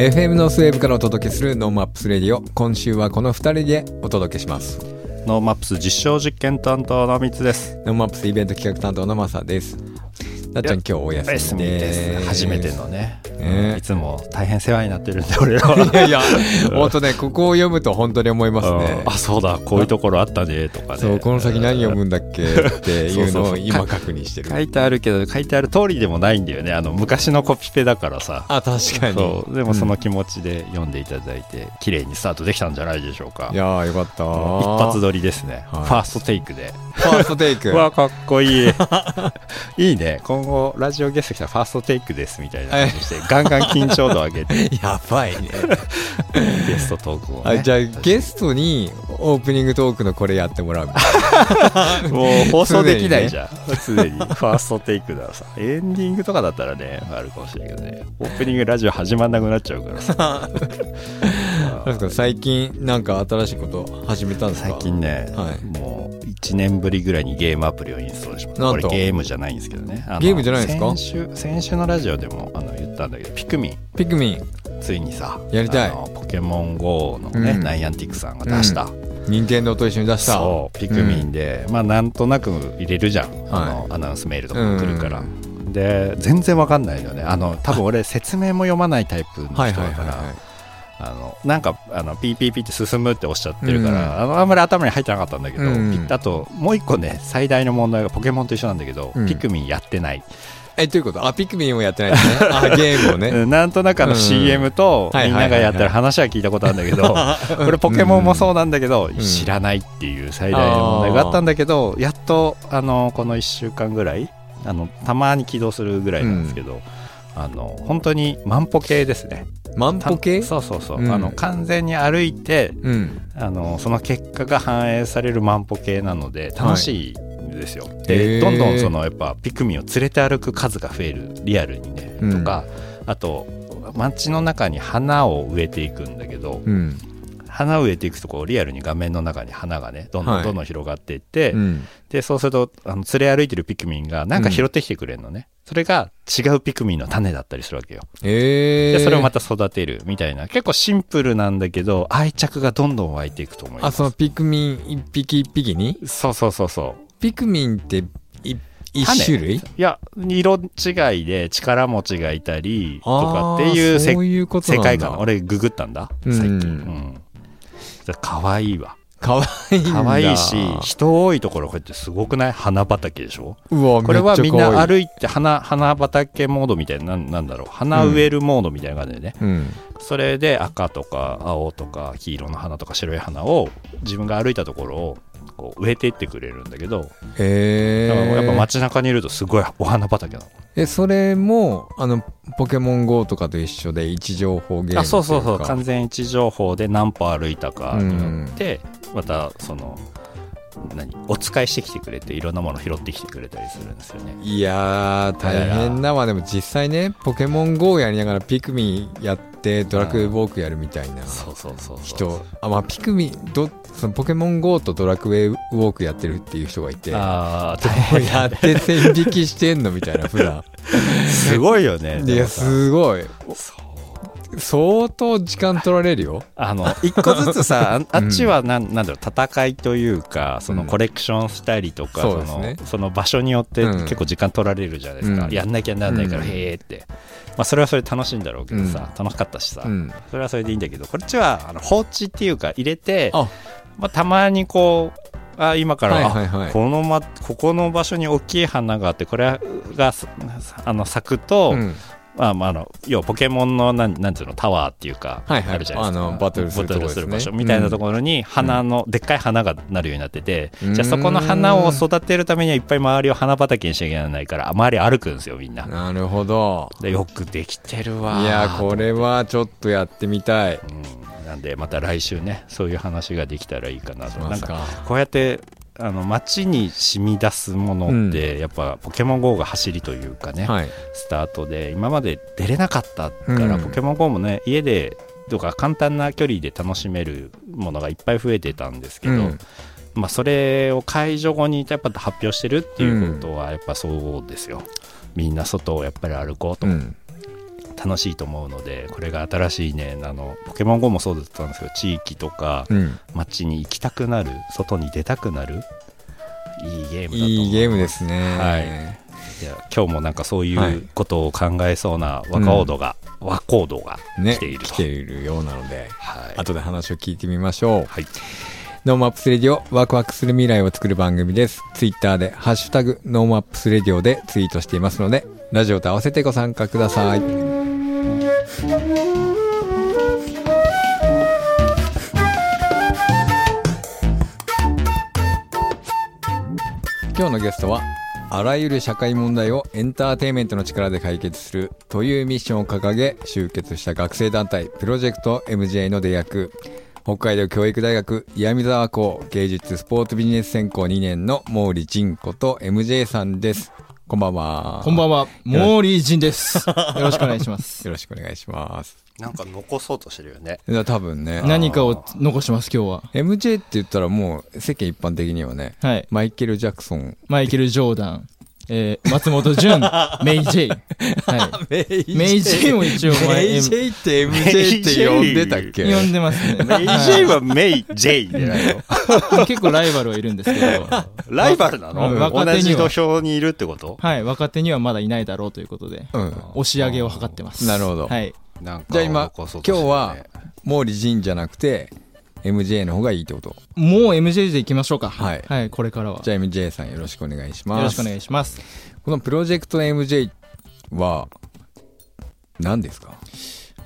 FM のスウェーブからお届けする NoMaps Radio。今週はこの2人でお届けします。 NoMaps 実証実験担当のみつです。 NoMaps イベント企画担当のマサです。なっちゃん今日おお休みで。す。初めてのね、ねいつも大変世話になってるんで、俺らは。いやいや本当ねここを読むと本当に思いますねあ、そうだ、こういうところあったね、とかね。そうこの先何読むんだっけっていうのを今確認してる書いてあるけど、書いてある通りでもないんだよね。あの、昔のコピペだからさ。あ確かにそう。でもその気持ちで読んでいただいて、綺麗にスタートできたんじゃないでしょうか。いやーよかった一発撮りですね。はいファーストテイクで。ファーストテイク うわ、かっこいい。いいね。今後、ラジオゲスト来たらファーストテイクですみたいな感じにして、ガンガン緊張度上げて、やばいね ゲストトークを、あね。じゃあゲストにオープニングトークのこれやってもらうみたいもう放送できないじゃん。常に, ファーストテイクだらさ。エンディングとかだったらね、あるかもしれないけどね。オープニングラジオ始まんなくなっちゃうからさ。最近なんか新しいこと始めたんですか？最近ね、はいもう1年ぶりぐらいにゲームアプリをインストールしました。これゲームじゃないんですけどね。ゲームじゃないですか？先週、先週のラジオでもあの言ったんだけど、ピクミン。ピクミン。ついにさやりたい。ポケモン GO のね、うん。ナイアンティックさんが出した、任天堂と一緒に出した。そうピクミンで、まあなんとなく入れるじゃん、あのアナウンスメールとかも来るから、で全然わかんないのね。あの多分俺説明も読まないタイプの人だから、はいはいはいはいあのなんかあのピーピーピーって進むっておっしゃってるから、うん。あのあんまり頭に入ってなかったんだけど、うん。ピあともう一個ね最大の問題がポケモンと一緒なんだけど、うん。ピクミンやってない、えどういうこと？あピクミンをやってないんですね。あ ゲームをね。うん。なんとなくあのうん。CM とみんながやってる話は聞いたことあるんだけど、これポケモンもそうなんだけど、ん知らないっていう最大の問題があったんだけど、やっとあのこの1週間ぐらいあのたまに起動するぐらいなんですけど、あの本当に万歩計ですね。万歩計？たそうそうそう、うん。あの完全に歩いてうん。あのその結果が反映される万歩計なので楽しいんですよ、へー。でどんどんそのやっぱピクミンを連れて歩く数が増えるリアルにね、うん。とかあと街の中に花を植えていくんだけど、うん花を植えていくとこうリアルに画面の中に花がねどんどはい。んどんどん広がっていって、うん。でそうするとあの連れ歩いてるピクミンがなんか拾ってきてくれるのね、それが違うピクミンの種だったりするわけよ。えー。でそれをまた育てるみたいな。結構シンプルなんだけど愛着がどんどん湧いていくと思います。あそのピクミン一匹一匹に？そうそうそうそう。ピクミンってい一種種類？いや色違いで力持ちがいたりとかっていうういう世界観。俺ググったんだうん。最近うんかわいいわ。かわいいんだ。かわいいし人多いところこうやってすごくない？花畑でしょ？うわこれはみんな歩いて花花畑モードみたいななんだろう？花植えるモードみたいな感じでね、うん。それで赤とか青とか黄色の花とか白い花を自分が歩いたところをこう植えていってくれるんだけど、へだからやっぱえ街中にいるとすごいお花畑なの。えそれもあのポケモン GO とかと一緒で位置情報ゲームあそうそうそう。完全位置情報で何歩歩いたかによって、またその何？お使いしてきてくれていろんなもの拾ってきてくれたりするんですよね。いやー大変だ。わでも実際ねポケモン GO やりながらピクミンやってドラクエウォークやるみたいなそうそうそうそう。人。あまあピクミンどそのポケモン GO とドラクエウォークやってるっていう人がいてあやって線引きしてんのみたいな普段。すごいよね。いやすごい相当時間取られるよ。あの。一個ずつさ ああっちはなんなんだろう戦いというかそのうんコレクションしたりとか、そそうですね。のその場所によってうん。結構時間取られるじゃないですか、うん。やんなきゃなんないから、うん。へえって、まあ、それはそれで楽しいんだろうけどさ、楽しかったしさ、うん。それはそれでいいんだけどこっちはあの放置っていうか入れてあ。まあ、たまにこうあ今から、はいはいはい。あこの、ま、ここの場所に大きい花があってこれがすあの咲くと、うんまあまあ、あの要はポケモンのなんなんていうのタワーっていうか、はいはい。あるじゃないですか。あのバトルする場所。みたいなところに花の、でっかい花がなるようになってて、うん。じゃあそこの花を育てるためにはいっぱい周りを花畑にしなきゃならないから周り歩くんですよみんな。なるほど。でよくできてるわいやこれはちょっとやってみたい。うん、なんでまた来週ねそういう話ができたらいいかなと。なんかこうやってあの街に染み出すものって、やっぱポケモン GO が走りというかね、はい。スタートで今まで出れなかったから、うん。ポケモン GO もね家でとか簡単な距離で楽しめるものがいっぱい増えてたんですけど、うん。まあ、それを解除後にやっぱ発表してるっていうことはやっぱそうですよ、みんな外をやっぱり歩こうと、うん楽しいと思うのでこれが新しいねあのポケモン GO もそうだったんですけど地域とかうん。街に行きたくなる外に出たくなるいいゲームだと思ういいゲームですね。はい。いや今日もなんかそういはい。うことを考えそうな若オードが、和コードがね来ていると、来ているようなのではい。後で話を聞いてみましょう。はい。 NoMaps Radio ワクワクする未来を作る番組です。ツイッターでハッシュタグ NoMaps Radio でツイートしていますのでラジオと合わせてご参加ください今日のゲストはあらゆる社会問題をエンターテインメントの力で解決するというミッションを掲げ集結した学生団体プロジェクト MJ の出役北海道教育大学岩見沢校芸術スポーツビジネス専攻2年の毛利仁子と MJ さんです。こんばんはこんばんは、モーリージンです。よろしくお願いします。よろしくお願いしますなんか残そうとしてるよね多分ね何かを残します、今日は。MJ って言ったらもう世間一般的にはねはい。マイケル・ジャクソンマイケル・ジョーダン、えー、松本潤、メイ・ジェイ。はメイメイジェイも一応前メイジェイって MJ って呼んでたっけ？い。呼んでますね。メイジェイはメイ・ジェイでないのはい結構ライバルはいるんですけど、ライバルなの、う同じ手には。土俵にいるってこと？はい、若手にはまだいないだろうということで、うん。押し上げを図ってます。なるほど。はい。なんかじゃあ今今日は毛利仁じゃなくて MJ の方がいいってこと？もう MJ でいきましょうか。はい。はい、これからは。よじゃあ MJ さんよろしくお願いします。ろしくお願いします。このプロジェクト MJ は何ですか？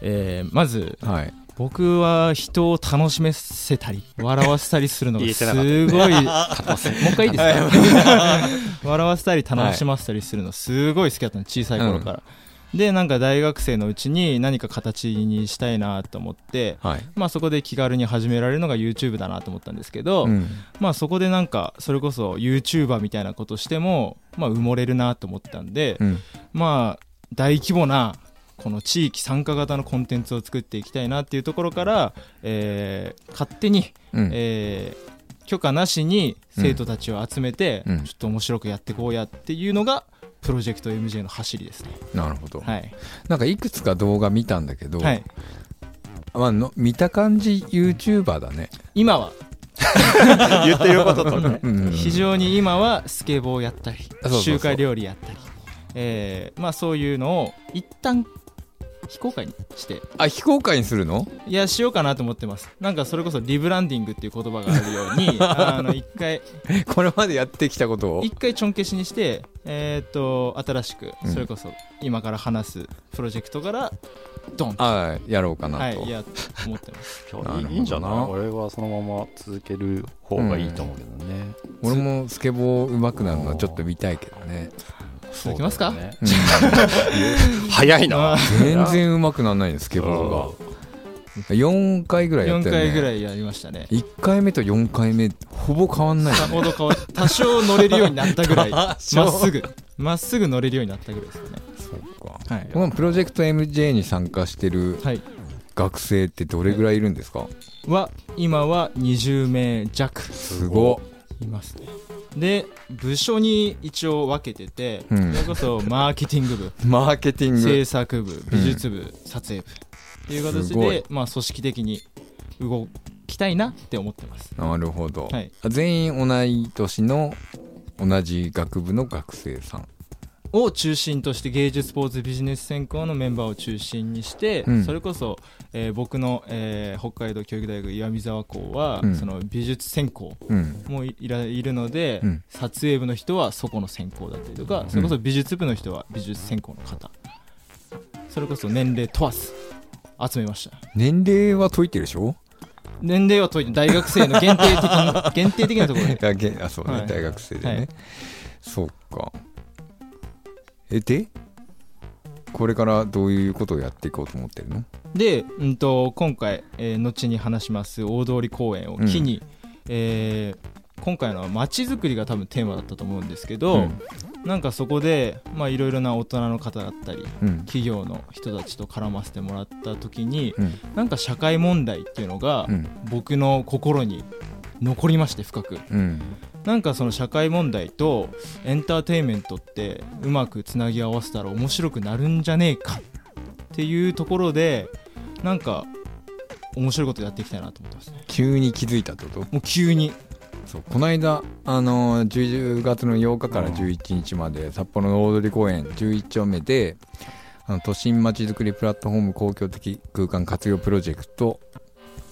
えー、まず、はい。僕は人を楽しめせたり笑わせたりするのが すごいもう一回いいですか？笑わせたり楽しませたりするのすごい好きだったの小さい頃から、でなんか大学生のうちに何か形にしたいなと思ってはい。まあそこで気軽に始められるのが YouTube だなと思ったんですけど、うん。まあそこでなんかそれこそ YouTuber みたいなことしてもまあ埋もれるなと思ったんで、うん。まあ大規模なこの地域参加型のコンテンツを作っていきたいなっていうところから、えー勝手に、うん。えー許可なしに生徒たちを集めて、うん。ちょっと面白くやっていこうやっていうのがプロジェクト MJ の走りですね。なるほど。はい、なんかいくつか動画見たんだけどはい、まあの見た感じ YouTuber だね。今は。言ってることとね。うん非常に今はスケボーやったりあそうそうそう。中華料理やったり、えーまあ、そういうのを一旦非公開にして。あ非公開にするの？いやしようかなと思ってます。なんかそれこそリブランディングっていう言葉があるように あの一回これまでやってきたことを？一回ちょん消しにしてえーっと新しくうん。それこそ今から話すプロジェクトからドンと。あやろうかなと、はいや思ってます。今なるほどな。いいいんじゃない？俺はそのまま続ける方がいいと思うけどね、俺もスケボー上手くなるのはちょっと見たいけどね。続きますか？ね。うん。早いな。あ。全然上手くならないのスケボーが4回ぐらいやっ4たよね回ぐらいやりましたね。1回目と4回目ほぼ変わんないさほど変わ多少乗れるようになったぐらい。まっ少すぐ。まっすぐ乗れるようになったぐらいですかね。そうか。はい。このプロジェクト MJ に参加してるはい。学生ってどれぐらいいるんですか？は今は20名弱すご。いますね。で部署に一応分けてて、うん。それこそマーケティング部。マーケティング。制作部美術部、撮影部っていう形で、まあ、組織的に動きたいなって思ってます。なるほど、はい。全員同い年の同じ学部の学生さん。を中心として芸術スポーツビジネス専攻のメンバーを中心にして、うん。それこそ、えー僕の、えー北海道教育大学岩見沢校は、うん。その美術専攻うん。もいいらいるので、うん。撮影部の人はそこの専攻だったりとか、それこそ美術部の人は美術専攻の方。それこそ年齢問わず集めました。年齢は解いてるでしょ？年齢は問いて大学生の限定的な 限定的なところで。あそうね、はい。大学生でね、はい。そうか。えで？これからどういうことをやっていこうと思ってるの？で、うん、と今回、えー後に話します大通公園を機に、えー今回のは街づくりが多分テーマだったと思うんですけど、うんなんかそこでまあいろいろな大人の方だったりうん。企業の人たちと絡ませてもらった時にうん。なんか社会問題っていうのがうん。僕の心に残りまして深く。うん。なんかその社会問題とエンターテインメントってうまくつなぎ合わせたら面白くなるんじゃねえかっっていうところでなんか面白いことやっていきたいなと思ってますね。急に気づいたってこと？もう急にそうこの間、あのー10月の8日から11日まで、札幌の大通公園11丁目であの都心まちづくりプラットフォーム公共的空間活用プロジェクト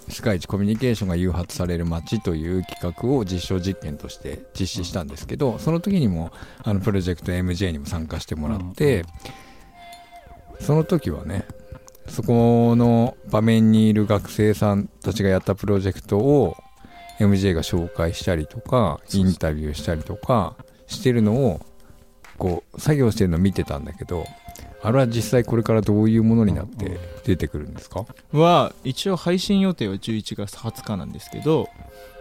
世界一コミュニケーションが誘発される街という企画を実証実験として実施したんですけど、その時にもあのプロジェクト MJ にも参加してもらって、その時はねそこの場面にいる学生さんたちがやったプロジェクトを MJ が紹介したりとかインタビューしたりとかしてるのをこう作業してるのを見てたんだけどあれは実際これからどういうものになって出てくるんですか？は一応配信予定は11月20日なんですけど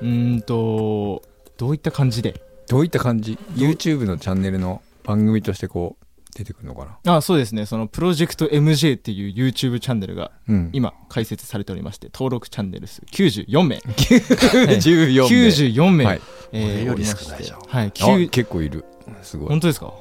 うーんとどういった感じで？どういった感じ？YouTube のチャンネルの番組としてこう出てくるのかな？あそうですね。そのプロジェクト MJ っていう YouTube チャンネルがうん。今開設されておりまして登録チャンネル数94名。14名。94名、はい。えー俺よりおりまして少ないじゃん。はい、あ9結構いる。すごい。本当ですか？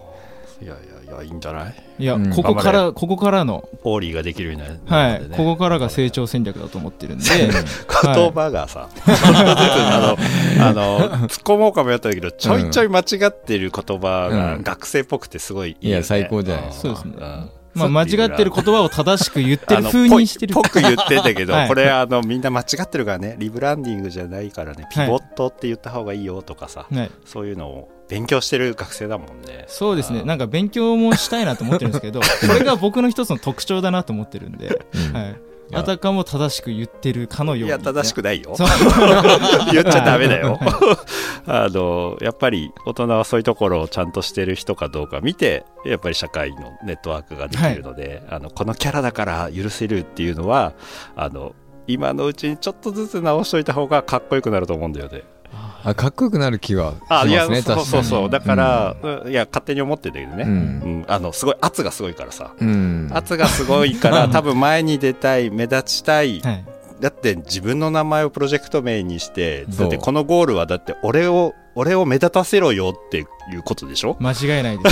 いやいやいやいいんじゃない？いや、うん。ここか頑らここからのポーリーができるようになるはい、ここからが成長戦略だと思ってるんで。言葉がさ、あの、あの、突っ込もうかもやったけど、ちょいちょい間違ってる言葉がうん。学生っぽくてすごいいいよ、ね。いや最高じゃない。そうですね。ん。まあ、間違ってる言葉を正しく言ってる風にしてる。ぽく言ってんだけど、はい。これあのみんな間違ってるからね。リブランディングじゃないからね。ピボットって言った方がいいよとかさ、はい、そういうのを勉強してる学生だもんね。そうですね。なんか勉強もしたいなと思ってるんですけど これが僕の一つの特徴だなと思ってるんで、うん。はい、あたかも正しく言ってるかのように。いや正しくないよ。言っちゃダメだよ。あのやっぱり大人はそういうところをちゃんとしてる人かどうか見てやっぱり社会のネットワークができるので、あのこのキャラだから許せるっていうのはあの今のうちにちょっとずつ直しといた方がかっこよくなると思うんだよね。あかっこよくなる気はしあいやますねそうそうそう、確だから、うんいや勝手に思ってんだけどね、うん。うん。あのすごい圧がすごいからさ、うん。圧がすごいから 多分前に出たい目立ちたい、はい。だって自分の名前をプロジェクト名にしてだってこのゴールはだって俺を俺を目立たせろよっていうことでしょ？間違いないで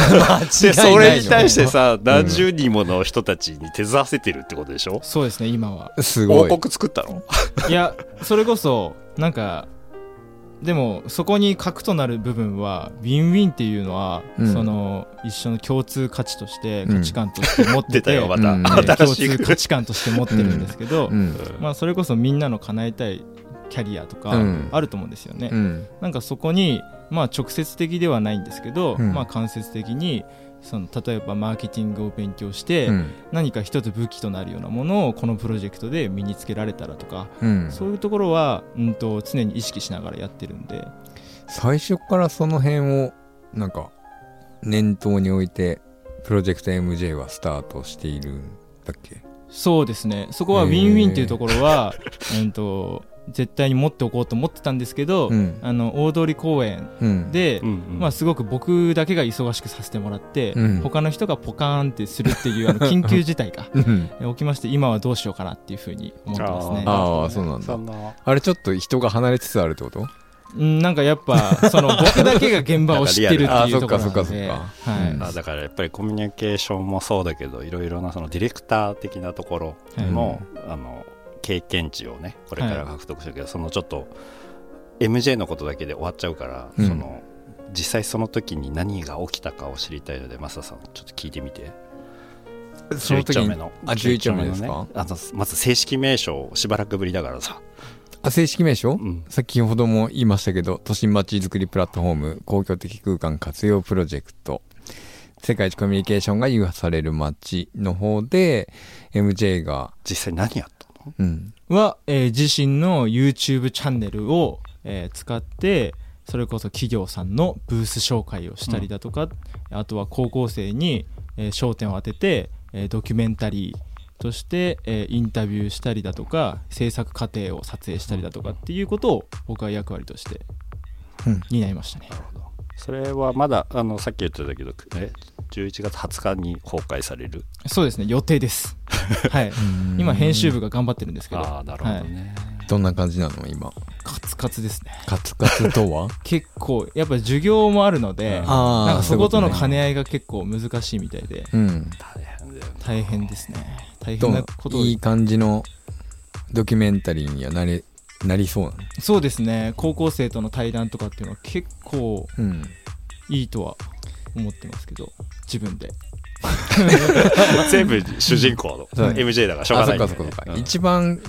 す。でそれに対して間さ何十人もの人たちに手伝わせてるってことでしょ、そうですね今は。王すごい国作ったの？いやそれこそなんかでもそこに核となる部分はウィンウィンっていうのは、うん。その一緒の共通価値としてうん。価値観として持ってて、出たよまた、うんえー共通価値観として持ってるんですけど、うん。まあ、それこそみんなの叶えたいキャリアとかうん。あると思うんですよね、うん。なんかそこに、まあ、直接的ではないんですけど、うん。まあ、間接的にその例えばマーケティングを勉強して、うん。何か一つ武器となるようなものをこのプロジェクトで身につけられたらとか、うん。そういうところは、うん、と常に意識しながらやってるんで。最初からその辺をなんか念頭に置いてプロジェクト MJ はスタートしているんだっけ？そうですね。そこはウィンウィンっていうところは、うん、と絶対に持っておこうと思ってたんですけど、うん。あの大通公園うん。で、うんうんまあ、すごく僕だけが忙しくさせてもらって、うん。他の人がポカーンってするっていうあの 緊急事態がうん。起きまして今はどうしようかなっていうふうに思ってますね。あー。そうなんだ。あれちょっと人が離れつつあるってこと？うんなんかやっぱその僕だけが現場を知ってるっていうところなので。あーそっかそっかそっか。はい。うん。あだからやっぱりコミュニケーションもそうだけどいろいろなそのディレクター的なところの,、あの経験値をねこれから獲得してるけど、そのちょっと MJ のことだけで終わっちゃうから、うん。その実際その時に何が起きたかを知りたいのでマサさんちょっと聞いてみて。その11時に丁目のあ11丁目ですか？のねあのまず正式名称しばらくぶりだからさ、あ正式名称？うん、先ほども言いましたけど都心まちづくりプラットフォーム公共的空間活用プロジェクト。世界一コミュニケーションが誘発される街の方で MJ が、実際何やったん、は、えー自身の YouTube チャンネルを、えー使ってそれこそ企業さんのブース紹介をしたりだとか、あとは高校生に、えー焦点を当てて、えードキュメンタリーとして、えーインタビューしたりだとか制作過程を撮影したりだとかっていうことを僕は役割としてうん。担いましたね。なるほどそれはまだあのさっき言ってたけどえ11月20日に公開される？そうですね。予定です はい。今編集部が頑張ってるんですけど。ああなるほどね、どんな感じなの今？カツカツですね。カツカツとは？結構やっぱ授業もあるのでなんかそことの兼ね合いが結構難しいみたいで。うん。大変ですね。大変なことをいい感じのドキュメンタリーにはなれなりそうなの？そうですね。高校生との対談とかっていうのは結構うん。いいとは思ってますけど自分で 全部主人公の MJ だからしょうがないねっかそっかそっか、うん。一番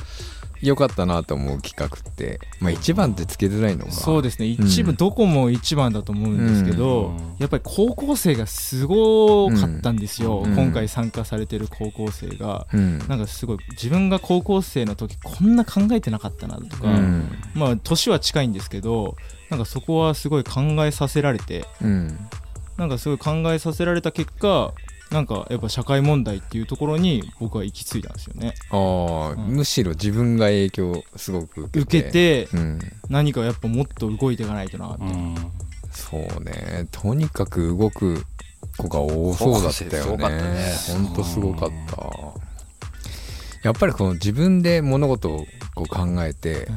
良かったなと思う企画ってまあ一番ってつけづらいのがそうですね。一部、うんどこも一番だと思うんですけど、うん。やっぱり高校生がすごかったんですよ、うん。今回参加されてる高校生が、うん。なんかすごい自分が高校生の時こんな考えてなかったなとか、うん。まあ年は近いんですけどなんかそこはすごい考えさせられて。うん。なんかすごい考えさせられた結果なんかやっぱ社会問題っていうところに僕は行き着いたんですよね。ああ、うん。むしろ自分が影響すごく受けて。受けてうん。何かやっぱもっと動いていかないとなって、うん。そうね。とにかく動く子が多そうだったよね。ね。ほんとすごかった。やっぱりこの自分で物事をこう考えて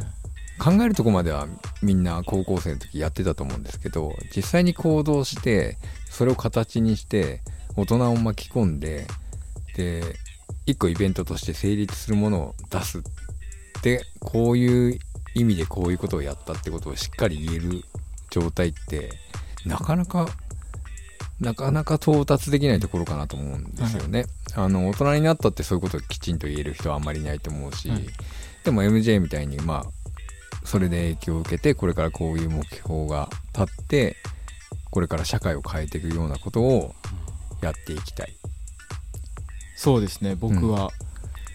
考えるとこまではみんな高校生の時やってたと思うんですけど実際に行動してそれを形にして大人を巻き込んでで一個イベントとして成立するものを出すでこういう意味でこういうことをやったってことをしっかり言える状態ってなかなかなかなか到達できないところかなと思うんですよね。あの大人になったってそういうことをきちんと言える人はあんまりいないと思うし、はいでも MJ みたいにまあそれで影響を受けてこれからこういう目標が立ってこれから社会を変えていくようなことをやっていきたい。そうですね僕は、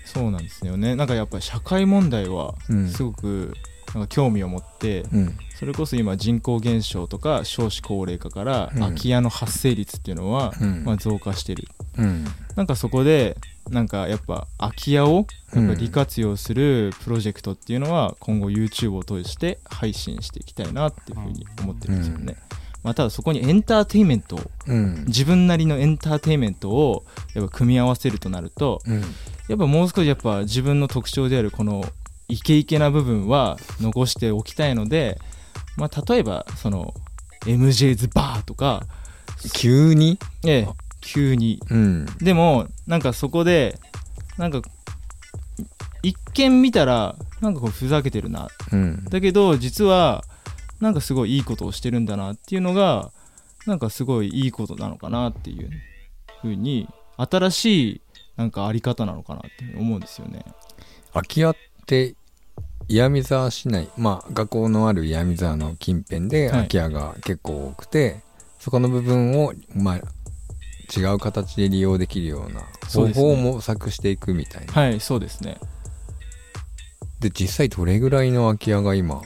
そうなんですよね。なんかやっぱり社会問題はうん。すごくなんか興味を持って、うん。それこそ今人口減少とか少子高齢化からうん。空き家の発生率っていうのは、うん。まあ、増加してる。うん。なんかそこでなんかやっぱ空き家をやっぱ利活用するプロジェクトっていうのは今後 YouTube を通して配信していきたいなっていうふうに思ってるんですよね、まあ、ただそこにエンターテインメントをうん。自分なりのエンターテインメントをやっぱ組み合わせるとなるとうん。やっぱもう少しやっぱ自分の特徴であるこのイケイケな部分は残しておきたいので、まあ、例えばその MJ's バーとか、急に？ええ、急に。うん。でもなんかそこでなんか一見見たらなんかこうふざけてるな。うん。だけど実はなんかすごいいいことをしてるんだなっていうのがなんかすごいいいことなのかなっていうふうに新しいなんかあり方なのかなって思うんですよね。空き家って岩見沢市内まあ学校のある岩見沢の近辺ではい。空き家が結構多くて、そこの部分をまあ違う形で利用できるような方法を模索していくみたいな。はいそうですね。で実際どれぐらいの空き家が今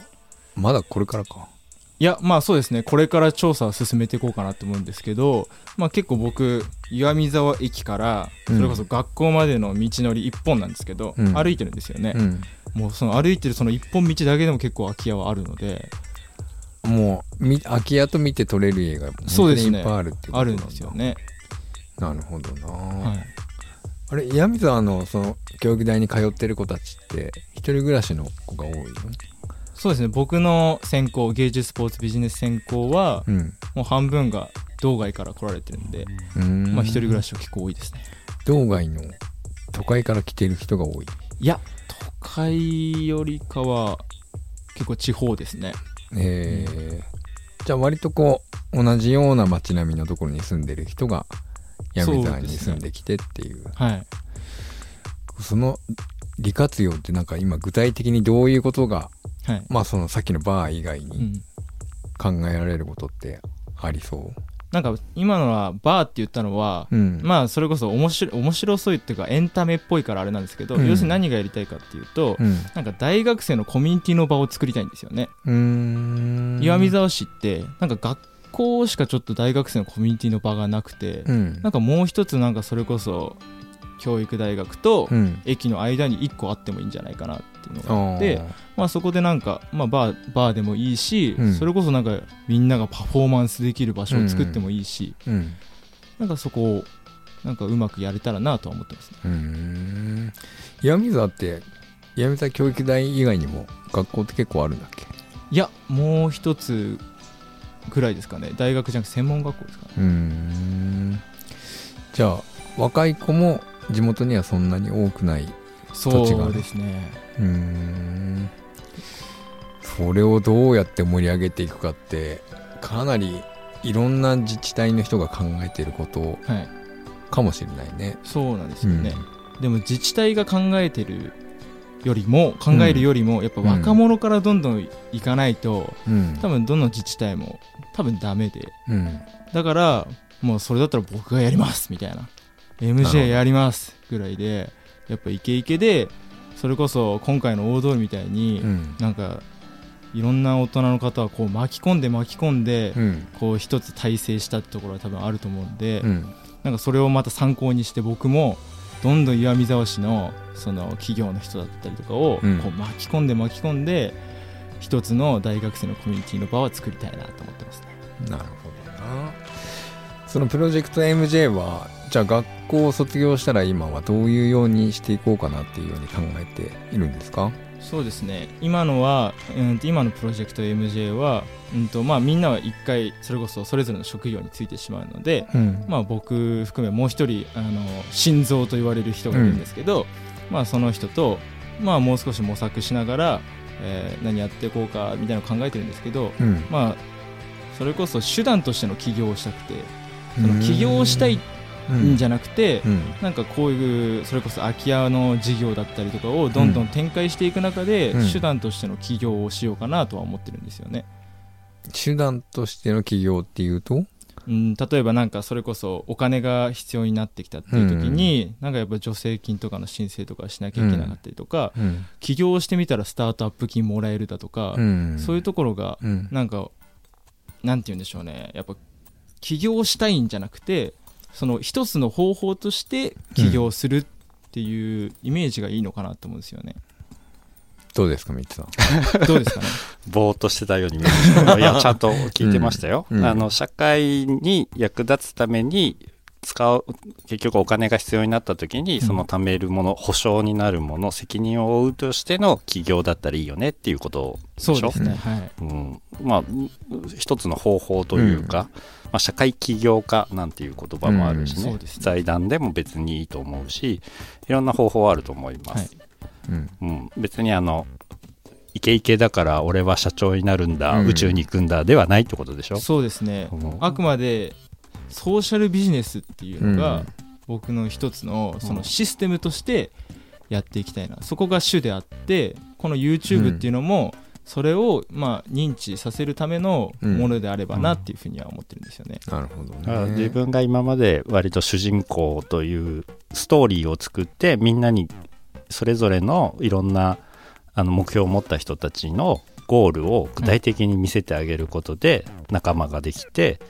まだこれからか。いやまあそうですね。これから調査を進めていこうかなと思うんですけど、まあ、結構僕岩見沢駅からそれこそ学校までの道のり一本なんですけど、うん。歩いてるんですよね、うん。もうその歩いてるその一本道だけでも結構空き家はあるので。もうみ空き家と見て取れる家がそうですね。本当にいっぱいあるってことなんだ。あるんですよね、なるほどな、はい、あれ岩見沢のその教育大に通ってる子たちって一人暮らしの子が多いの？そうですね。僕の専攻芸術スポーツビジネス専攻はうん。もう半分が道外から来られてるんで、ん。まあ一人暮らしは結構多いですね。道外の都会から来てる人が多い。いや都会よりかは結構地方ですね。えー。じゃあ割とこう同じような街並みのところに住んでる人が闇沢に住んできてっていう。はい。その利活用ってなんか今具体的にどういうことがはい、まあそのさっきのバー以外にうん、考えられることってありそなんか今のはバーって言ったのは、ううん。まあそれこそ面白い面白そうっていうかエンタメっぽいからあれなんですけど、うん。要するに何がやりたいかっていうと、うん。なんか大学生のコミュニティの場を作りたいんですよね、うーん。岩見沢市ってなんか学校しかちょっと大学生のコミュニティの場がなくて、うん。なんかもう一つなんかそれこそ教育大学とうん。駅の間に1個あってもいいんじゃないかなっていうのがああってー。まあ、そこでなんか、まあ、バーバーでもいいし、うん。それこそなんかみんながパフォーマンスできる場所を作ってもいいし、うん。なんかそこをなんかうまくやれたらなとは思ってますね。うーん。岩見沢って岩見沢教育大以外にも学校って結構あるんだっけ？いやもう一つぐらいですかね。大学じゃなくて専門学校ですかね。うーん。じゃあ若い子も地元にはそんなに多くないそうですね。うーん。それをどうやって盛り上げていくかってかなりいろんな自治体の人が考えていることはい。かもしれないね。そうなんですよね、でも自治体が考えてるよりも考えるよりもやっぱ若者からどんどんいかないとうん。多分どの自治体も多分ダメで。うん。だからもうそれだったら僕がやりますみたいな MJ ど。やりますぐらいでやっぱイケイケでそれこそ今回の大通りみたいに、うん。なんかいろんな大人の方はこう巻き込んで巻き込んで、うん。こう一つ体制したってところは多分あると思うんで、うん。なんかそれをまた参考にして僕もどんどん岩見沢市のその企業の人だったりとかをうん。こう巻き込んで巻き込んで一つの大学生のコミュニティの場を作りたいなと思ってますね。なるほどな。そのプロジェクト MJ はじゃあ学校を卒業したら今はどういうようにしていこうかなっていうように考えているんですか？そうですね。今のは、うん、今のプロジェクト MJ は、うんとまあ、みんなは一回それこそそれぞれの職業についてしまうので、うん。まあ、僕含めもう一人あの心臓と言われる人がいるんですけど、まあ、その人と、まあ、もう少し模索しながら、えー何やっていこうかみたいなのを考えてるんですけど、うん。まあ、それこそ手段としての起業をしたくてその起業をしたいん。じゃなくて、うん。なんかこういうそれこそ空き家の事業だったりとかをどんどん展開していく中で、うん。手段としての起業をしようかなとは思ってるんですよね。手段としての起業っていうと？うん、例えばなんかそれこそお金が必要になってきたっていう時に、なんかやっぱ助成金とかの申請とかしなきゃいけなかったりとか、うん。起業してみたらスタートアップ金もらえるだとか、うん。そういうところがうん。なんかなんて言うんでしょうね。やっぱ起業したいんじゃなくてその一つの方法として起業するっていうイメージがいいのかなと思うんですよね。どうですかミツさん？どうですかね？ぼーっとしてたように見えるけどいやちゃんと聞いてましたよ、うん。うん。あの社会に役立つために使う結局お金が必要になった時にその貯めるもの、保証になるもの責任を負うとしての企業だったらいいよねっていうことでしょ？そうですね、はい。うん、まあ一つの方法というか、まあ、社会起業家なんていう言葉もあるしね,、うんね。財団でも別にいいと思うしいろんな方法あると思います、うん。うん、別にあのイケイケだから俺は社長になるんだ、うん。宇宙に行くんだではないってことでしょ、そうですね。うん。あくまでソーシャルビジネスっていうのが、うん。僕の一つのそのシステムとしてやっていきたいな、そこが主であってこの YouTube っていうのもそれをまあ認知させるためのものであればなっていうふうには思ってるんですよね。なるほどね自分が今まで割と主人公というストーリーを作ってみんなにそれぞれのいろんなあの目標を持った人たちのゴールを具体的に見せてあげることで仲間ができて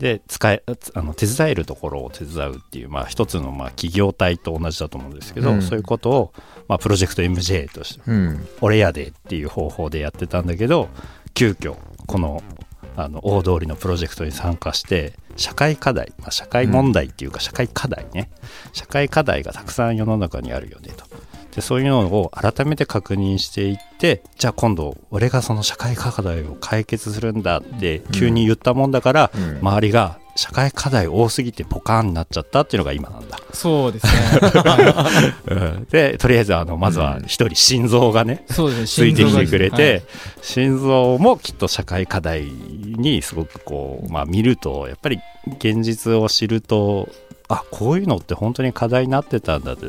で使えあの手伝えるところを手伝うっていう、まあ、一つのまあ企業体と同じだと思うんですけど、うん。そういうことを、まあ、プロジェクト MJ としてうん。俺やでっていう方法でやってたんだけど急遽このあの大通りのプロジェクトに参加して社会課題、まあ、社会問題っていうか社会課題ね、社会課題がたくさん世の中にあるよねとでそういうのを改めて確認していってじゃあ今度俺がその社会課題を解決するんだって急に言ったもんだから、うん。周りが社会課題多すぎてポカーンになっちゃったっていうのが今なんだ。そうですね。は うん。でとりあえずあのまずは一人心臓がね、いそうですね。ついてきてくれて、はい。心臓もきっと社会課題にすごくこう、まあ、見るとやっぱり現実を知るとあこういうのって本当に課題になってたんだって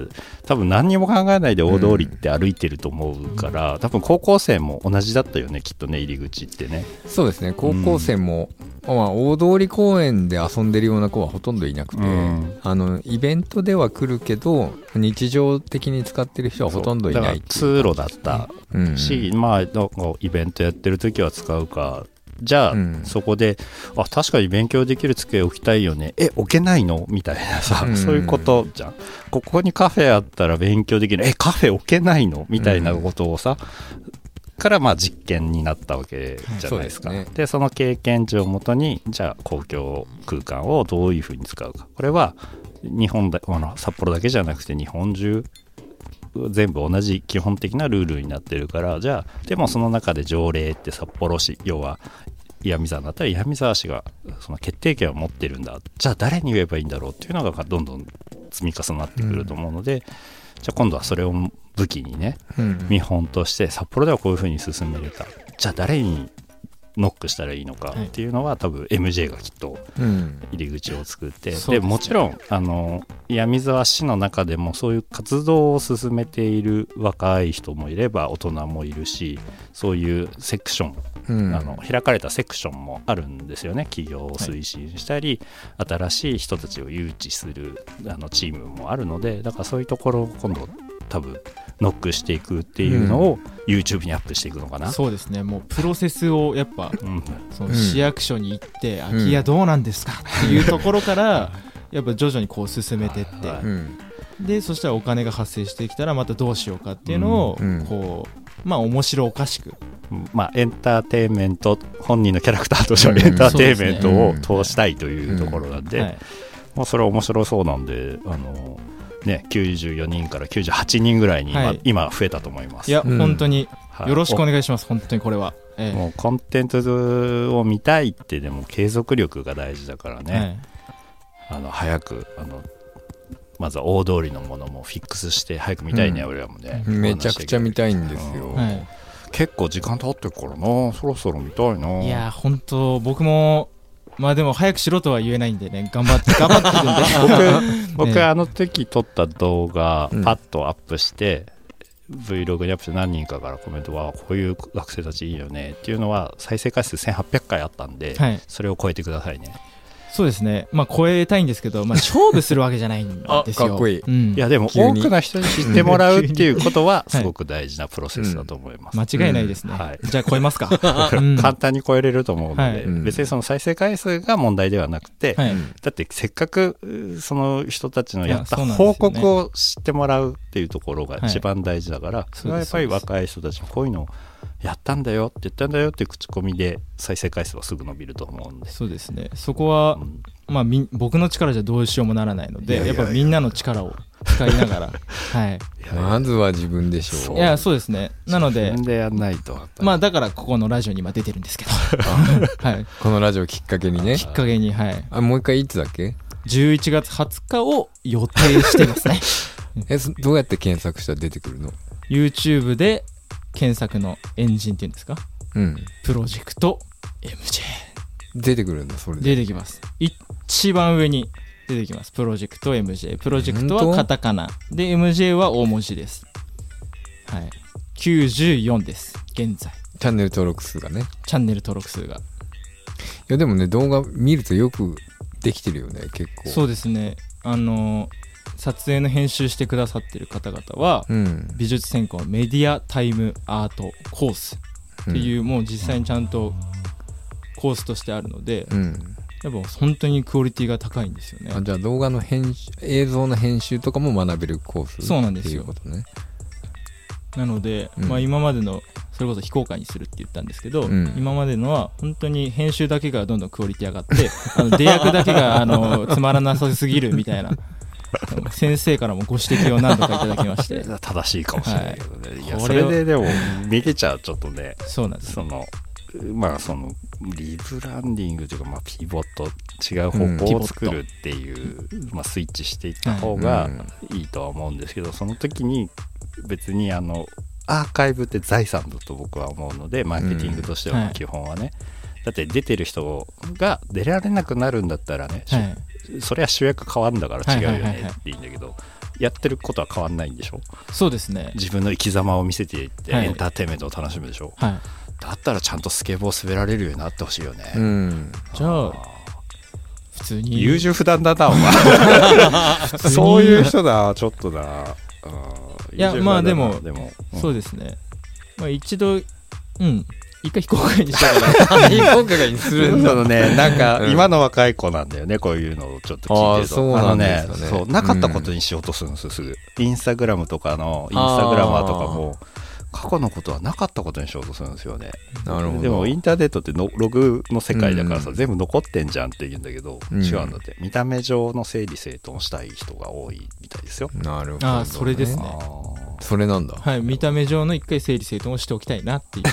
多分何にも考えないで大通りって歩いてると思うから、多分高校生も同じだったよねきっとね入り口ってね。そうですね。高校生も、まあ、大通公園で遊んでるような子はほとんどいなくて、うん。あのイベントでは来るけど日常的に使ってる人はほとんどいない通路だったうん。し、まあイベントやってる時は使うかじゃあ、うん。そこであ確かに勉強できる机置きたいよね。え置けないの？みたいなさ、うん。そういうことじゃん。ここにカフェあったら勉強できる。えカフェ置けないの？みたいなことをさ、からまあ実験になったわけじゃないですか、ですね。でその経験値をもとにじゃあ公共空間をどういうふうに使うか。これは日本だあの札幌だけじゃなくて日本中全部同じ基本的なルールになってるからじゃあでもその中で条例って札幌市要は岩見沢だったら岩見沢氏がその決定権を持ってるんだ。じゃあ誰に言えばいいんだろうっていうのがどんどん積み重なってくると思うので、じゃあ今度はそれを武器にねうん。見本として札幌ではこういうふうに進めるかじゃあ誰にノックしたらいいのかっていうのは、多分 MJ がきっとうん。入り口を作ってですね。でもちろんあの闇沢市の中でもそういう活動を進めている若い人もいれば大人もいるしそういうセクション、うん。あの開かれたセクションもあるんですよね。企業を推進したり、新しい人たちを誘致するあのチームもあるのでだからそういうところを今度多分ノックしていくっていうのを YouTube にアップしていくのかな。そうですね。もうプロセスをやっぱうん。そうん。の市役所に行って、空き家どうなんですかっていうところから やっぱ徐々にこう進めてって、でそしたらお金が発生してきたらまたどうしようかっていうのをうん。うん。こうまあ面白おかしく。まあ、エンターテインメント本人のキャラクターとしてはうん。エンターテインメントを通したいというところなんで、はい。まあ、それは面白そうなんであの、ね、94人から98人ぐらいに今,、はい。今増えたと思います。いや、うん。本当にはい。よろしくお願いします本当にこれは、ええ。もうコンテンツを見たいってでも継続力が大事だからね、あの早くあのまずは大通りのものもフィックスして早く見たいね、うん。俺らもね。めちゃくちゃ見たいんですよ、はいはい。結構時間経ってるからな。そろそろ見たいな。いいや本当僕もまあでも早くしろとは言えないんでね頑張って 頑張ってるんで。僕僕ね。あの時撮った動画うん。パッとアップして、Vlog にアップして何人かからコメントはこういう学生たちいいよね。っていうのは再生回数1800回あったんで、はい。それを超えてくださいねそうですね。まあ超えたいんですけど、まあ、勝負するわけじゃないんですよ。あかっこいい。うん。いやでも多くの人に知ってもらうっていうことは すごく大事なプロセスだと思います、間違いないですね、うん。はい。じゃあ超えますか、うん。簡単に超えれると思うので、はい。うん。別にその再生回数が問題ではなくて、はい。だってせっかくうその人たちのやった報告を知ってもらうっていうところが一番大事だから、それはやっぱり若い人たちにこういうのをやったんだよって言ったんだよっていう口コミで再生回数はすぐ伸びると思うんで、そうですね。そこはう、ん。まあ、みん僕の力じゃどうしようもならないのでいやいや。いややっぱみんなの力を使いながら。はい。まずは自分でしょそう。ういやそうですね。なので自分でやんないと。まあだからここのラジオに今出てるんですけど。はい。このラジオきっかけにね。きっかけにはい。あもう一回いつだっけ？11月20日を予定してますね。えそどうやって検索したら出てくるの？YouTube で検索のエンジンっていうんですか？うん。プロジェクト MJ 出てくるんだそれで。出てきます。一番上に出てきます。プロジェクト MJ プロジェクトはカタカナ。で MJ は大文字です。はい。94です。現在。チャンネル登録数がね。チャンネル登録数が。いやでもね動画見るとよくできてるよね結構。そうですね。あの撮影の編集してくださってる方々はうん。美術専攻メディアタイムアートコースっていう、もう実際にちゃんとコースとしてあるので、うん、やっぱ本当にクオリティが高いんですよね。あじゃあ動画の編集映像の編集とかも学べるコースそうなんですよっていうことね。なので、うん。まあ、今までのそれこそ非公開にするって言ったんですけど、うん。今までのは本当に編集だけがどんどんクオリティ上がってあの出役だけがあのつまらなさすぎるみたいな先生からもご指摘を何度かいただきまして。正しいかもしれないけどね、い、やそれででも見れちゃうちょっとね。そうなんです。そのまあそのリブランディングというか、まあ、ピボット違う方向を作るっていう、まあ、スイッチしていった方がい。いとは思うんですけど、その時に別にあのアーカイブって財産だと僕は思うのでマーケティングとしてはうん。はい基本はね、だって出てる人が出られなくなるんだったらね、はいそれは主役変わるんだから違うよねっていいんだけど、やってることは変わんないんでしょ？そうですね。自分の生き様を見せていって、はい。エンターテインメントを楽しむでしょ？はい。だったらちゃんとスケボー滑られるようになってほしいよね、うん。じゃあ普通に。優柔不断だなお前。そういう人だちょっとだ。うんいやまあでもでも、うん。そうですね。まあ一度うん一回非公開にしたから非公開にするんだ。そのね、なんか、うん。今の若い子なんだよね、こういうのをちょっと聞いてると。そうね。あのね、そう、なかったことにしようとするんですよ、すぐ。インスタグラムとかの、インスタグラマーとかも、過去のことはなかったことにしようとするんですよね。なるほど。でも、インターネットってのログの世界だからさ、うん。全部残ってんじゃんって言うんだけど、うん。違うんだって。見た目上の整理整頓したい人が多いみたいですよ。なるほど、ね、ああそれですね。それなんだ。はい、見た目上の一回整理整頓をしておきたいなっていう。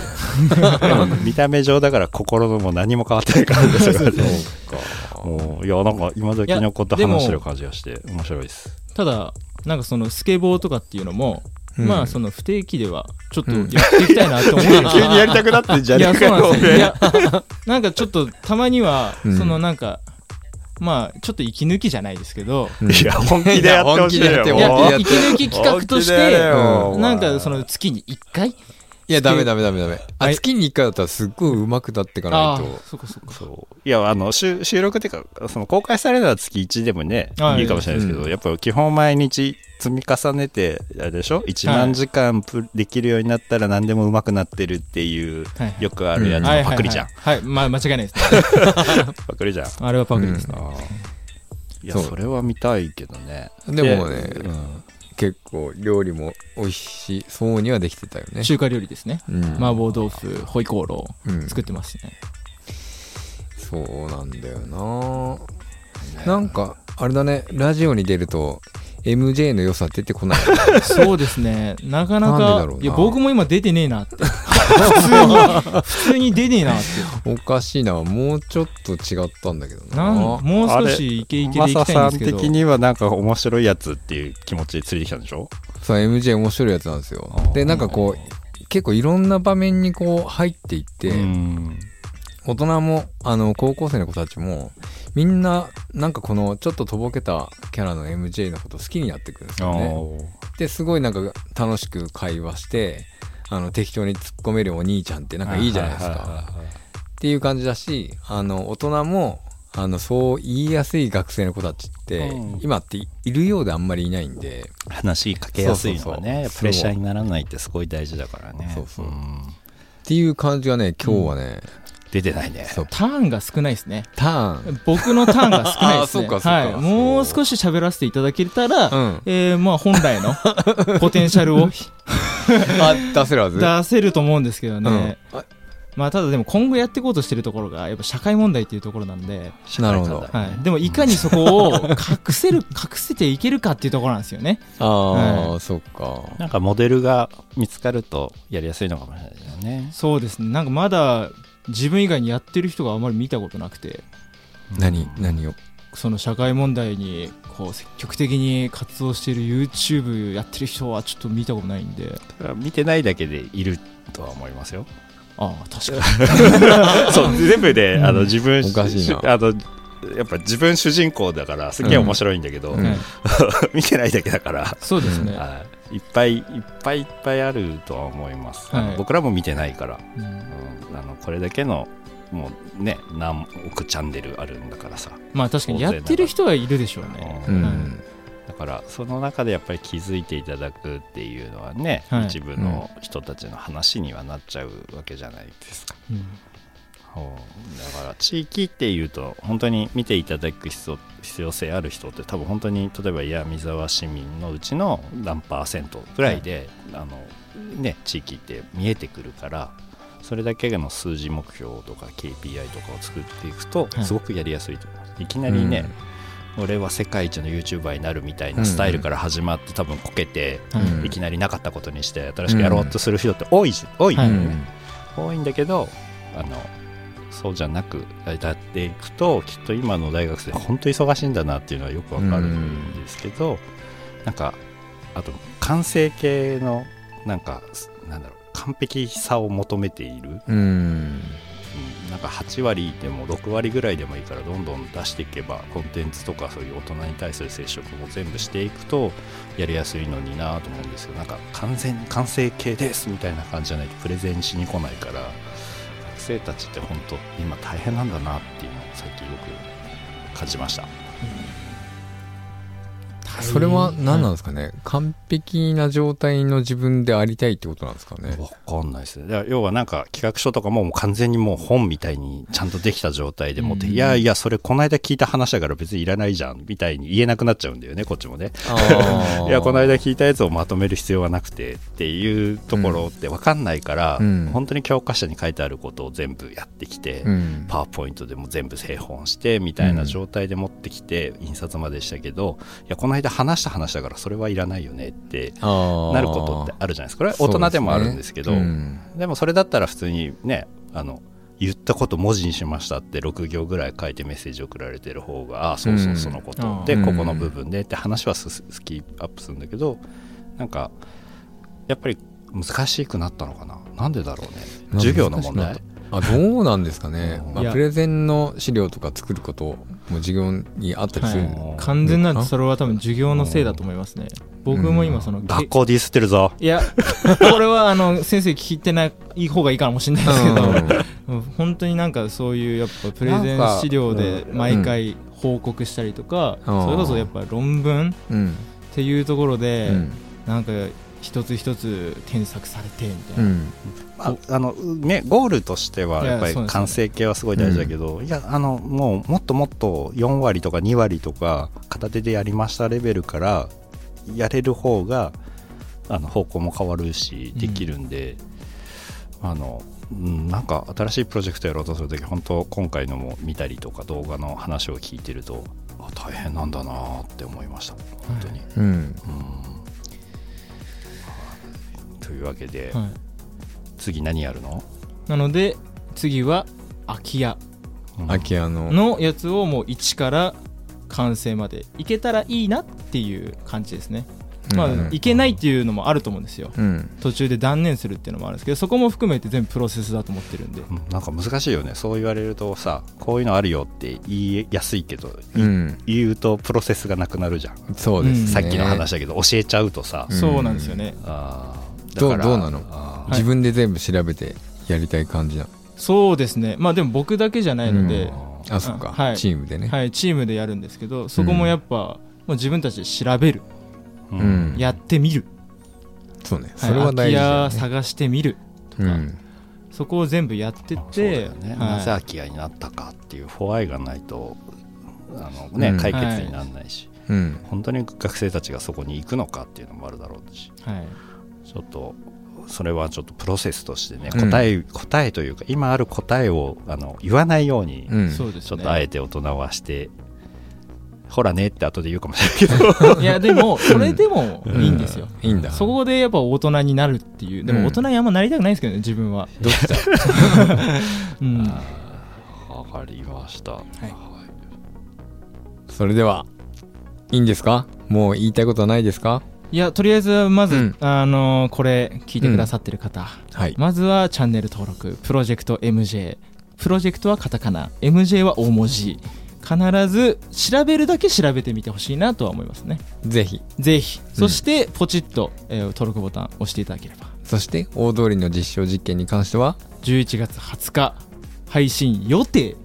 見た目上だから心のも何も変わってないからね それはねか。もういやなんか今時のこと話してる感じがして面白いです。ただなんかそのスケボーとかっていうのも、うん。まあその不定期ではちょっとやうん。っていきたいなって思うんです急にやりたくなってんじゃねえかよ。いよ。や、なんかちょっとたまには、うん。そのなんか、まあ、ちょっと息抜きじゃないですけど、うん。いや本気でやってほしいよいや本気でい。ややって、息抜き企画として、よなんかその月に1回いやダメダメダメダメ。あはい。月に1回だったらすっごい上手くなっていかないあと。あ、そっかそっか。そう。いやあの収収録っていうかその公開されるのは月1でもね、はい。い、いかもしれないですけど、うん。やっぱ基本毎日積み重ねてあれでしょ？1万時間プできるようになったら何でも上手くなってるっていうはい。よくあるやつ。はいのパクリじゃん、はい。はい、はいまあ間違いないですね。パクリじゃん。あれはパクリですね。あーいやそれは見たいけどね。でもねうん結構料理も美味しそうにはできてたよね。中華料理ですね。うん。麻婆豆腐、ホイコーロうん。ー作ってますね。そうなんだよな。なんかあれだね。ラジオに出ると MJ の良さ出てこないそうですね。なかなかなんでだろう、ないや、僕も今出てねえなって。普通に、普通に出ねえなって。おかしいなもうちょっと違ったんだけどなもう少しイケイケでいきたいんですけマサさんど。的にはなんか面白いやつっていう気持ちで連れてきたんでしょ？そう MJ 面白いやつなんですよでなんかこう結構いろんな場面にこう入っていって、うん大人もあの高校生の子たちもみんななんかこのちょっととぼけたキャラの MJ のこと好きになってくるんですよね。ですごいなんか楽しく会話してあの適当に突っ込めるお兄ちゃんってなんかいいじゃないですか。っていう感じだしあの大人もあのそう言いやすい学生の子たちって、うん。今っているようであんまりいないんで。話かけやすいのはねプレッシャーにならないってすごい大事だからね。そうそうん。っていう感じがね今日はね、出てないねそうターンが少ないですね。ターン僕のターンが少ないですね。あーそうかそうかはい。もう少し喋らせていただけたら、うんえー、まあ本来の ポテンシャルを あ出せるはず出せると思うんですけどね。うんあまあただでも今後やっていこうとしてるところがやっぱ社会問題っていうところなんで、なるほどはい。でもいかにそこを隠せる、隠せていけるかっていうところなんですよね。ああ、はそっかなんかモデルが見つかるとやりやすいのかもしれないですよねそうですね。なんかまだ自分以外にやってる人があまり見たことなくて、何何を？その社会問題にこう積極的に活動している YouTube やってる人はちょっと見たことないんで、見てないだけでいるとは思いますよ。ああ、確かに。そう全部で、うん。あの自分おかしいな。あのやっぱ自分主人公だからすげえ面白いんだけど、うん。はい 見てないだけだから、そうですね。はい、いっぱいいっぱいいっぱいあるとは思います、はい。僕らも見てないから、うん。うん。あのこれだけのもうね何億チャンネルあるんだからさ、まあ確かにやってる人はいるでしょうね。ううんん、だからその中でやっぱり気づいていただくっていうのはね、はい。一部の人たちの話にはなっちゃうわけじゃないですか。うんだから地域っていうと本当に見ていただく必要必要性ある人って多分本当に例えば闇沢市民のうちの何パーセントぐらいで、あのね、地域って見えてくるからそれだけの数字目標とか KPI とかを作っていくとはい。すごくやりやすいと思います。いきなりね、俺は世界一の YouTuber になるみたいなスタイルから始まって多分こけて、はい。うんいきなりなかったことにして新しくやろうとする人って多いし、多いんだよね、多いんだけどあのそうじゃなくやっていくときっと今の大学生本当忙しいんだなっていうのはよくわかるんですけど、なんかあと完成形のなんかなんだろう完璧さを求めている、うん。うんなんか8割でも6割ぐらいでもいいからどんどん出していけばコンテンツとかそういう大人に対する接触も全部していくとやりやすいのになと思うんですけどなんか完全に完成形ですみたいな感じじゃないとプレゼンしに来ないから。学生たちって本当今大変なんだなっていうのを最近よく感じました。それは何なんですかね、完璧な状態の自分でありたいってことなんですかね？わかんないですね。要はなんか企画書とかももう完全にもう本みたいにちゃんとできた状態で持って、うん。いやいやそれこの間聞いた話だから別にいらないじゃんみたいに言えなくなっちゃうんだよねこっちもね。いやこの間聞いたやつをまとめる必要はなくてっていうところって分かんないから、うん。本当に教科書に書いてあることを全部やってきて、うん。パワーポイントでも全部製本してみたいな状態で持ってきて印刷までしたけどいやこの間で話した話だからそれはいらないよねってなることってあるじゃないですか。これは大人でもあるんですけどそうですね。でもそれだったら普通にねあの言ったこと文字にしましたって6行ぐらい書いてメッセージ送られてる方がああそうそううん。そのこと、うんうん。でここの部分でって話はススキーアップするんだけどなんかやっぱり難しくなったのかな。なんでだろうね。うん授業の問題？あどうなんですかね、うん。まあ、プレゼンの資料とか作ることも授業にあったりする、はい。完全なるそれは多分授業のせいだと思いますね。僕も今その、け学校ディスってるぞ。いやこれはあの先生聞いてない方がいいかもしれないですけど、うん。本当になんかそういうやっぱプレゼン資料で毎回報告したりとか、うん。それこそやっぱ論文うん。っていうところで、うん。なんか一つ一つ添削されてみたいな、うん。まあ、あのね、ゴールとしてはいやっぱり完成形はすごい大事だけど、いやあのもうもっともっと4割とか2割とか片手でやりましたレベルからやれる方があの方向も変わるしうん。できるんで、あのうんなんか新しいプロジェクトやろうとするとき本当今回のも見たりとか動画の話を聞いてるとあ大変なんだなって思いました本当に。うん。うんというわけで、はい。次何やるの？なので次は空き家。空き家の。のやつをもう一から完成までいけたらいいなっていう感じですね、まあうんいけないっていうのもあると思うんですよ。うん。途中で断念するっていうのもあるんですけどそこも含めて全部プロセスだと思ってるんで。うん。なんか難しいよね。そう言われるとさこういうのあるよって言いやすいけど、いうん。言うとプロセスがなくなるじゃん、そうですね、うん。さっきの話だけど教えちゃうとさ、うんそうなんですよね。あー。どうだから。どうなの？自分で全部調べてやりたい感じなそうですね。まあでも僕だけじゃないので、あそっか、はい。チームでね、はい、チームでやるんですけどそこもやっぱ、もう自分たちで調べる、うん。うんやってみる、そうね。はい。それは大事だ空き家探してみるとか、うん。そこを全部やってっそうだてよね、はい。なぜ空き家になったかっていうフォアイがないとあの、ねうん。解決にならないし、うん。本当に学生たちがそこに行くのかっていうのもあるだろうし。はいちょっとそれはちょっとプロセスとしてねうん。答え、答えというか今ある答えをあの言わないように、うん。ちょっとあえて大人はして、ほらねって後で言うかもしれないけど。いやでもそれでもいいんですよ、いいんだ。そこでやっぱ大人になるっていう。でも大人にあんまなりたくないですけどね自分は。どっちだうん。わかりました、それでは、いいんですか？もう言いたいことはないですか？いやとりあえずまず、うん。あのーこれ聞いてくださってる方、はい。まずはチャンネル登録プロジェクト MJ プロジェクトはカタカナ。MJ は大文字。必ず調べるだけ調べてみてほしいなとは思いますね。ぜひ。ぜひ。そしてポチッと、えー登録ボタン押していただければ。そして、大通りの実証実験に関しては、11月20日配信予定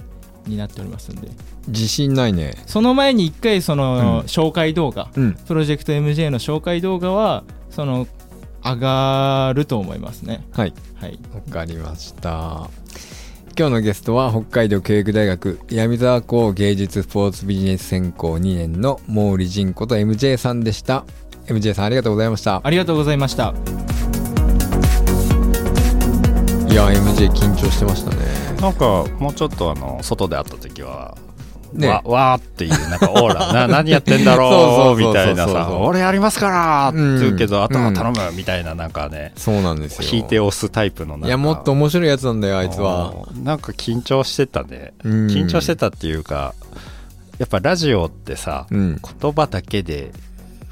になっておりますんで自信ないね。その前に一回その、うん紹介動画うん。プロジェクト MJ の紹介動画はその上がると思いますねはい。はいわかりました。今日のゲストは北海道教育大学闇沢校芸術スポーツビジネス専攻2年の毛利仁子と MJ さんでした。MJ さんありがとうございました。ありがとうございましたいや、MJ 緊張してましたね。なんかもうちょっとあの外で会った時は、ね。わわーっていうなんかオーラな 何やってんだろうみたいなさ俺やりますからって言うけど、うん。あとは頼むみたいななんかね、そうなんですよ。引いて押すタイプのなんか。いや、もっと面白いやつなんだよ、あいつは。うんなんか緊張してたねうん。緊張してたっていうかやっぱラジオってさ、うん。言葉だけで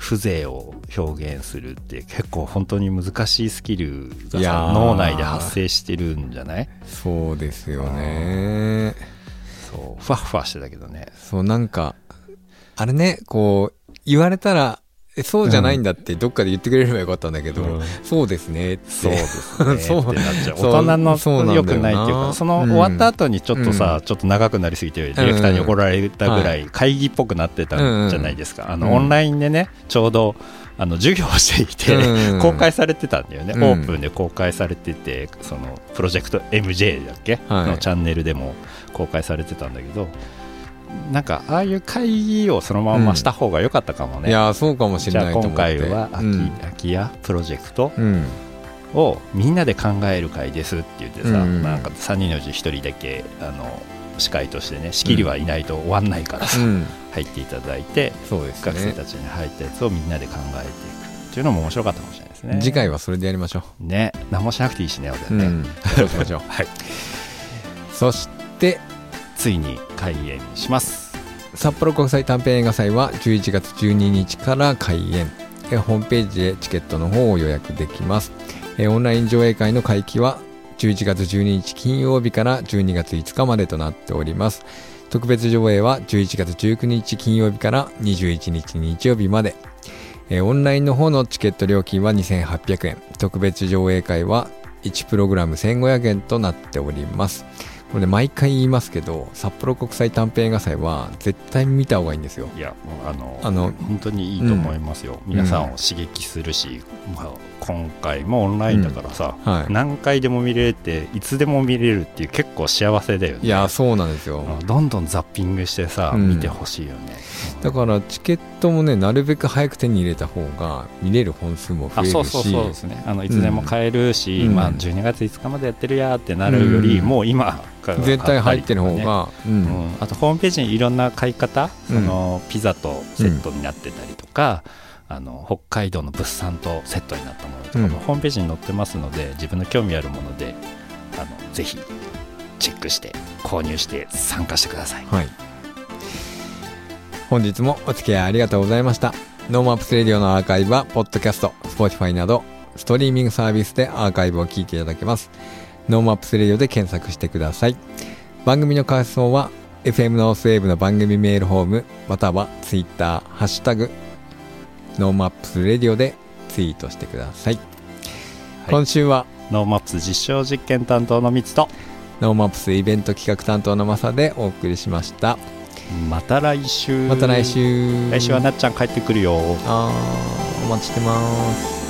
風情を表現するって結構本当に難しいスキルが脳内で発生してるんじゃない？そうですよね。そう。ふわふわしてたけどね。そう、なんか、あれね、こう、言われたら、えそうじゃないんだってどっかで言ってくれればよかったんだけど、うん。そうですねって。そうですねそうってなっちゃう。大人のよくないっていうかそのうん終わった後にちょっとさ、ちょっと長くなりすぎてディレクターに怒られたぐらい会議っぽくなってたんじゃないですか、あのうん。オンラインでねちょうどあの授業をしていて、うん公開されてたんだよね、うん。オープンで公開されててそのプロジェクト MJ だっけ、はい。のチャンネルでも公開されてたんだけどなんかああいう会議をそのまました方が良かったかもね、いや、そうかもしれないと思。今回は空き,、うん。空き家プロジェクトうん。をみんなで考える会ですって言ってさ、うん。なんか3人のうち1人だけあの司会としてね仕切りはいないと終わんないからさ、うん。入っていただいてそうです学生ねたちに入ったやつをみんなで考えていくっていうのも面白かったかもしれないですね。次回はそれでやりましょね何もしなくていいしね俺う、ね、うん。そうしましょう。はい。そしてついに開演します。札幌国際短編映画祭は11月12日から開演。ホームページでチケットの方を予約できます。オンライン上映会の会期は11月12日金曜日から12月5日までとなっております。特別上映は11月19日金曜日から21日日曜日まで。オンラインの方のチケット料金は2800円。特別上映会は1プログラム1500円となっております。これね毎回言いますけど札幌国際短編映画祭は絶対見た方がいいんですよ。いやもうあのあの本当にいいと思いますよ、皆さんを刺激するし、まあ、今回もオンラインだからさ、はい。何回でも見れていつでも見れるっていう結構幸せだよね。いやそうなんですよ。うんどんどんザッピングしてさ、うん。見てほしいよね。だからチケットもねなるべく早く手に入れた方が見れる本数も増えるし。あそうそうそうですね。あのいつでも買えるし、うん。まあ、12月5日までやってるやーってなるより、うん。もう今から絶対入ってる方が、うん。うん、あとホームページにいろんな買い方、うん。そのピザとセットになってたりとか、あの北海道の物産とセットになったものとかも、うん。ホームページに載ってますので自分の興味あるものであのぜひチェックして購入して参加してください。はい。本日もお付き合いありがとうございました。NoMaps Radio のアーカイブはポッドキャスト Spotify などストリーミングサービスでアーカイブを聞いていただけます NoMaps Radio で検索してください。番組の感想は FM ノースウェーブの番組メールフォームまたは Twitter ハッシュタグ NoMaps Radio でツイートしてください、今週は NoMaps 実証実験担当のミツと NoMaps イベント企画担当のマサでお送りしました。また来週。また来週。来週はなっちゃん帰ってくるよ。あーお待ちしてます